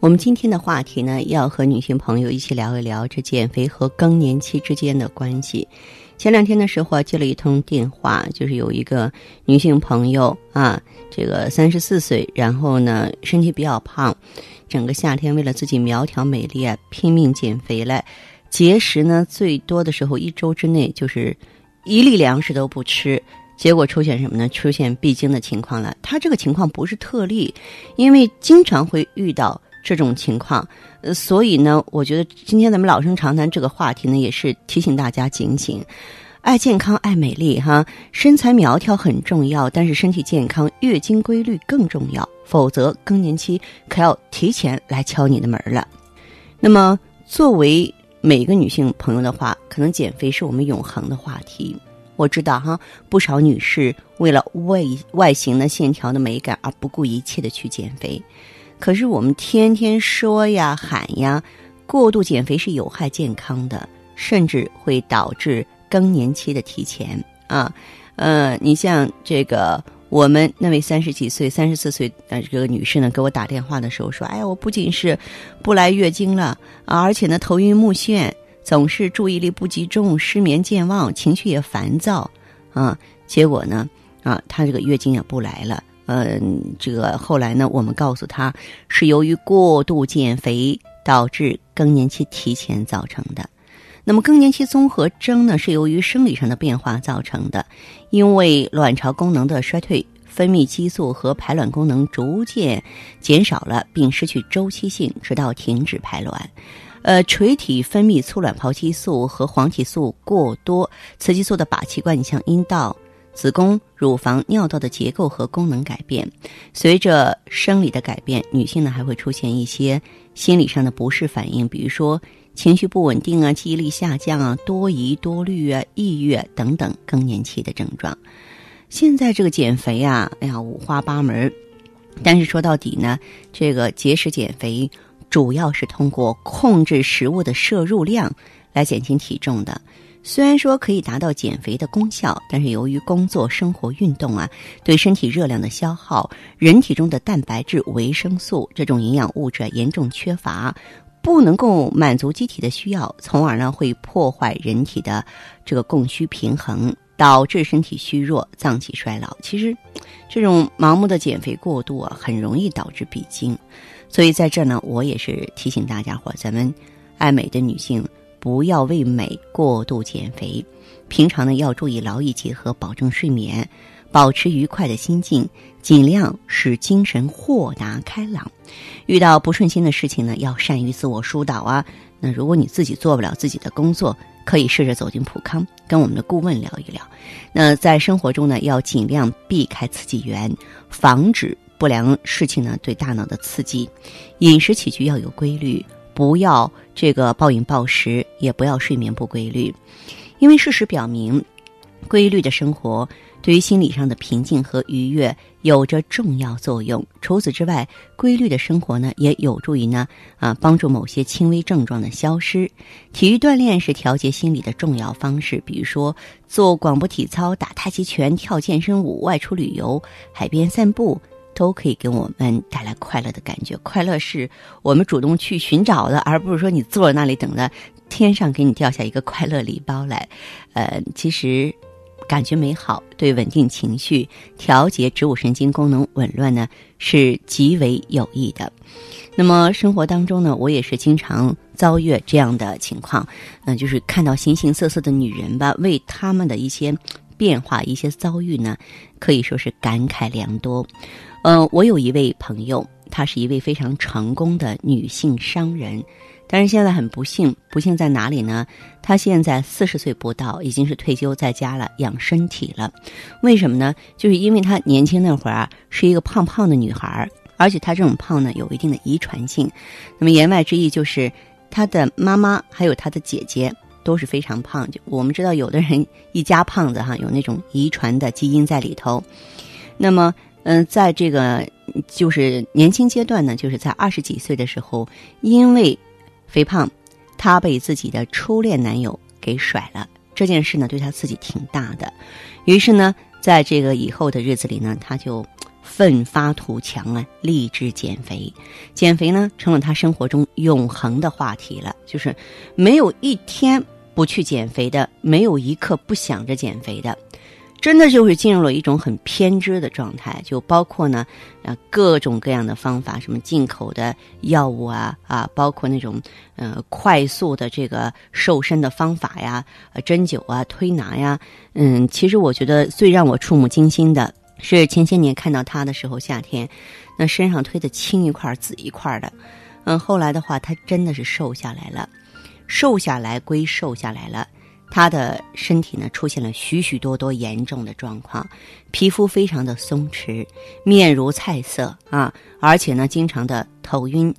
我们今天的话题呢，要和女性朋友一起聊一聊这减肥和更年期之间的关系。前两天的时候啊接了一通电话，就是有一个女性朋友啊，这个三十四岁，然后呢身体比较胖，整个夏天为了自己苗条美丽啊，拼命减肥来，节食呢最多的时候一周之内就是一粒粮食都不吃，结果出现什么呢？出现闭经的情况了。她这个情况不是特例，因为经常会遇到。这种情况，呃，所以呢，我觉得今天咱们老生常谈这个话题呢，也是提醒大家警醒，爱健康、爱美丽，哈，身材苗条很重要，但是身体健康、月经规律更重要，否则更年期可要提前来敲你的门了。那么，作为每一个女性朋友的话，可能减肥是我们永恒的话题。我知道哈，不少女士为了外外形的线条的美感而不顾一切的去减肥。可是我们天天说呀喊呀，过度减肥是有害健康的，甚至会导致更年期的提前啊。呃，你像这个我们那位三十几岁、三十四岁呃这个女士呢，给我打电话的时候说：“哎呀，我不仅是不来月经了啊，而且呢头晕目眩，总是注意力不集中、失眠健忘、情绪也烦躁啊。结果呢啊，她这个月经也不来了。”嗯，这个后来呢，我们告诉他是由于过度减肥导致更年期提前造成的。那么更年期综合征呢，是由于生理上的变化造成的，因为卵巢功能的衰退，分泌激素和排卵功能逐渐减少了，并失去周期性，直到停止排卵。呃，垂体分泌促卵泡激素和黄体素过多，雌激素的靶器官，你像阴道。子宫、乳房、尿道的结构和功能改变，随着生理的改变，女性呢还会出现一些心理上的不适反应，比如说情绪不稳定啊、记忆力下降啊、多疑多虑啊、抑郁等等更年期的症状。现在这个减肥啊，哎呀五花八门，但是说到底呢，这个节食减肥主要是通过控制食物的摄入量来减轻体重的。虽然说可以达到减肥的功效，但是由于工作、生活、运动啊，对身体热量的消耗，人体中的蛋白质、维生素这种营养物质严重缺乏，不能够满足机体的需要，从而呢会破坏人体的这个供需平衡，导致身体虚弱、脏器衰老。其实，这种盲目的减肥过度啊，很容易导致闭经。所以在这呢，我也是提醒大家伙，咱们爱美的女性。不要为美过度减肥，平常呢要注意劳逸结合，保证睡眠，保持愉快的心境，尽量使精神豁达开朗。遇到不顺心的事情呢，要善于自我疏导啊。那如果你自己做不了自己的工作，可以试着走进普康，跟我们的顾问聊一聊。那在生活中呢，要尽量避开刺激源，防止不良事情呢对大脑的刺激。饮食起居要有规律。不要这个暴饮暴食，也不要睡眠不规律，因为事实表明，规律的生活对于心理上的平静和愉悦有着重要作用。除此之外，规律的生活呢，也有助于呢啊帮助某些轻微症状的消失。体育锻炼是调节心理的重要方式，比如说做广播体操、打太极拳、跳健身舞、外出旅游、海边散步。都可以给我们带来快乐的感觉。快乐是我们主动去寻找的，而不是说你坐在那里等着天上给你掉下一个快乐礼包来。呃，其实感觉美好，对稳定情绪、调节植物神经功能紊乱呢是极为有益的。那么生活当中呢，我也是经常遭遇这样的情况，嗯，就是看到形形色色的女人吧，为她们的一些变化、一些遭遇呢，可以说是感慨良多。嗯，我有一位朋友，她是一位非常成功的女性商人，但是现在很不幸，不幸在哪里呢？她现在四十岁不到，已经是退休在家了，养身体了。为什么呢？就是因为她年轻那会儿啊，是一个胖胖的女孩儿而且她这种胖呢有一定的遗传性。那么言外之意就是她的妈妈还有她的姐姐都是非常胖。就我们知道，有的人 一家胖子哈，有那种遗传的基因在里头。那么，嗯，在这个就是年轻阶段呢，就是在二十几岁的时候，因为肥胖，她被自己的初恋男友给甩了。这件事呢，对她自己挺大的。于是呢，在这个以后的日子里呢，她就。奋发图强啊，励志减肥。减肥呢，成了她生活中永恒的话题了。就是没有一天不去减肥的，没有一刻不想着减肥的，真的就是进入了一种很偏执的状态。就包括呢，啊，各种各样的方法，什么进口的药物啊，啊，包括那种呃快速的这个瘦身的方法呀，呃，针灸啊，推拿呀，嗯，其实我觉得最让我触目惊心的。是前些年看到他的时候，夏天，那身上推的青一块紫一块的，嗯，后来的话，他真的是瘦下来了，瘦下来归瘦下来了，他的身体呢出现了许许多多严重的状况，皮肤非常的松弛，面如菜色啊，而且呢经常的头晕，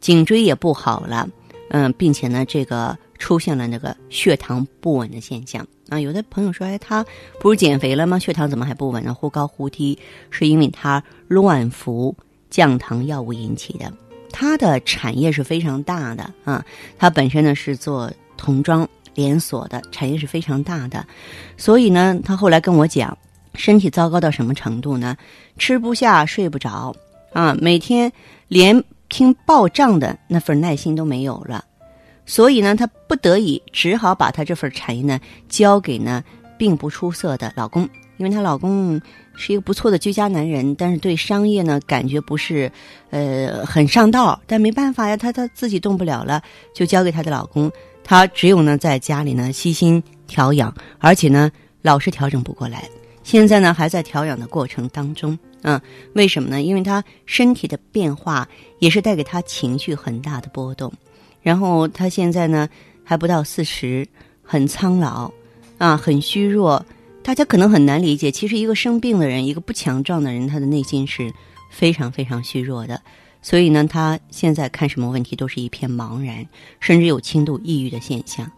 颈椎也不好了，嗯，并且呢这个出现了那个血糖不稳的现象。啊，有的朋友说，哎，他不是减肥了吗？血糖怎么还不稳呢？忽高忽低，是因为他乱服降糖药物引起的。他的产业是非常大的啊，他本身呢是做童装连锁的，产业是非常大的。所以呢，他后来跟我讲，身体糟糕到什么程度呢？吃不下，睡不着啊，每天连听报账的那份耐心都没有了。所以呢，她不得已只好把她这份产业呢交给呢并不出色的老公，因为她老公是一个不错的居家男人，但是对商业呢感觉不是呃很上道。但没办法呀，她她自己动不了了，就交给她的老公。她只有呢在家里呢悉心调养，而且呢老是调整不过来。现在呢还在调养的过程当中。嗯，为什么呢？因为她身体的变化也是带给她情绪很大的波动。然后她现在呢还不到四十，很苍老，啊，很虚弱。大家可能很难理解，其实一个生病的人，一个不强壮的人，他的内心是非常非常虚弱的。所以呢，他现在看什么问题都是一片茫然，甚至有轻度抑郁的现象。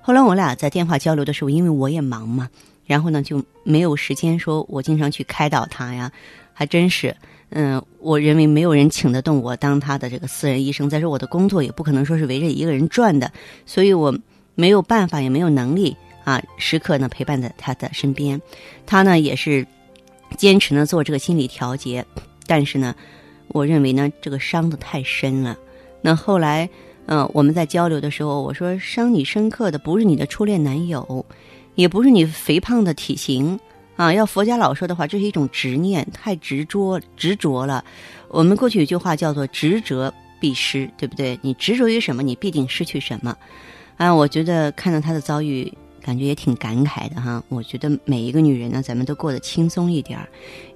后来我俩在电话交流的时候，因为我也忙嘛，然后呢就没有时间说我经常去开导他呀，还真是。嗯，我认为没有人请得动我当他的这个私人医生。再说我的工作也不可能说是围着一个人转的，所以我没有办法，也没有能力啊，时刻呢陪伴在他的身边。他呢也是坚持呢做这个心理调节，但是呢，我认为呢这个伤的太深了。那后来，嗯，我们在交流的时候，我说伤你深刻的不是你的初恋男友，也不是你肥胖的体型。啊，要佛家老说的话，这是一种执念，太执着执着了。我们过去有句话叫做“执着必失”，对不对？你执着于什么，你必定失去什么。啊，我觉得看到他的遭遇，感觉也挺感慨的哈。我觉得每一个女人呢，咱们都过得轻松一点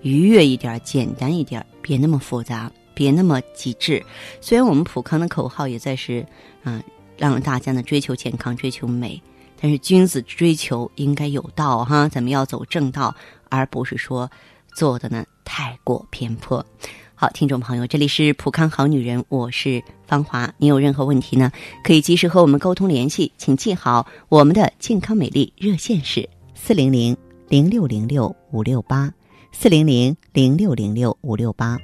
愉悦一点简单一点别那么复杂，别那么极致。虽然我们普康的口号也在是，啊，让大家呢追求健康，追求美。但是君子追求应该有道哈，咱们要走正道，而不是说做的呢太过偏颇。好，听众朋友，这里是普康好女人，我是芳华。你有任何问题呢，可以及时和我们沟通联系，请记好我们的健康美丽热线是四零零零六零六五六八四零零零六零六五六八。